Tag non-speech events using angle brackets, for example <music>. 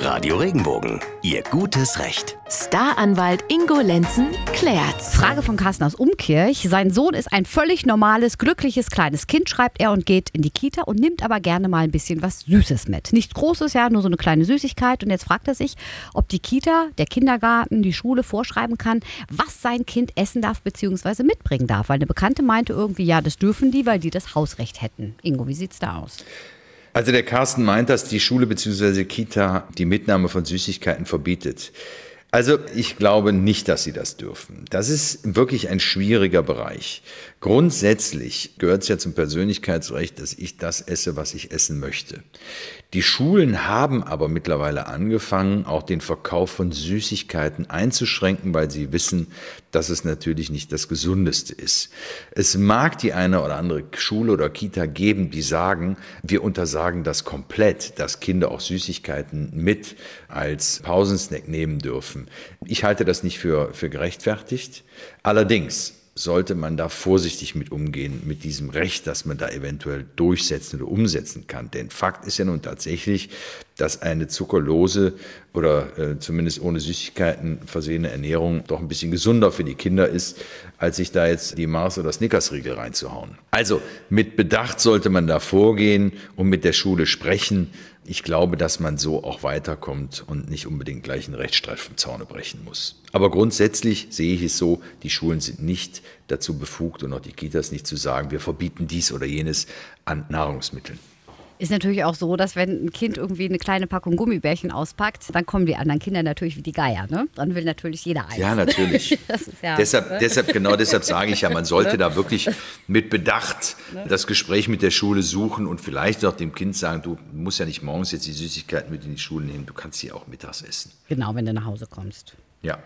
Radio Regenbogen, Ihr gutes Recht. Staranwalt Ingo Lenzen klärt's. Frage von Carsten aus Umkirch. Sein Sohn ist ein völlig normales, glückliches kleines Kind, schreibt er und geht in die Kita und nimmt aber gerne mal ein bisschen was Süßes mit. Nichts Großes, ja, nur so eine kleine Süßigkeit. Und jetzt fragt er sich, ob die Kita, der Kindergarten, die Schule vorschreiben kann, was sein Kind essen darf bzw. mitbringen darf. Weil eine Bekannte meinte irgendwie, ja, das dürfen die, weil die das Hausrecht hätten. Ingo, wie sieht's da aus? Also der Carsten meint, dass die Schule bzw. Kita die Mitnahme von Süßigkeiten verbietet. Also ich glaube nicht, dass sie das dürfen. Das ist wirklich ein schwieriger Bereich. Grundsätzlich gehört es ja zum Persönlichkeitsrecht, dass ich das esse, was ich essen möchte. Die Schulen haben aber mittlerweile angefangen, auch den Verkauf von Süßigkeiten einzuschränken, weil sie wissen, dass es natürlich nicht das Gesundeste ist. Es mag die eine oder andere Schule oder Kita geben, die sagen, wir untersagen das komplett, dass Kinder auch Süßigkeiten mit als Pausensnack nehmen dürfen. Ich halte das nicht für, für gerechtfertigt. Allerdings sollte man da vorsichtig mit umgehen, mit diesem Recht, das man da eventuell durchsetzen oder umsetzen kann. Denn Fakt ist ja nun tatsächlich, dass eine zuckerlose oder äh, zumindest ohne Süßigkeiten versehene Ernährung doch ein bisschen gesunder für die Kinder ist, als sich da jetzt die Mars- oder Snickers-Riegel reinzuhauen. Also mit Bedacht sollte man da vorgehen und mit der Schule sprechen. Ich glaube, dass man so auch weiterkommt und nicht unbedingt gleich einen Rechtsstreit vom Zaune brechen muss. Aber grundsätzlich sehe ich es so, die Schulen sind nicht dazu befugt und auch die Kitas nicht zu sagen, wir verbieten dies oder jenes an Nahrungsmitteln. Ist natürlich auch so, dass wenn ein Kind irgendwie eine kleine Packung Gummibärchen auspackt, dann kommen die anderen Kinder natürlich wie die Geier. Ne? Dann will natürlich jeder eins. Ja, natürlich. <laughs> ja, deshalb, ne? deshalb, genau deshalb sage ich ja, man sollte ne? da wirklich mit Bedacht ne? das Gespräch mit der Schule suchen und vielleicht auch dem Kind sagen, du musst ja nicht morgens jetzt die Süßigkeiten mit in die Schule nehmen, du kannst sie auch mittags essen. Genau, wenn du nach Hause kommst. Ja.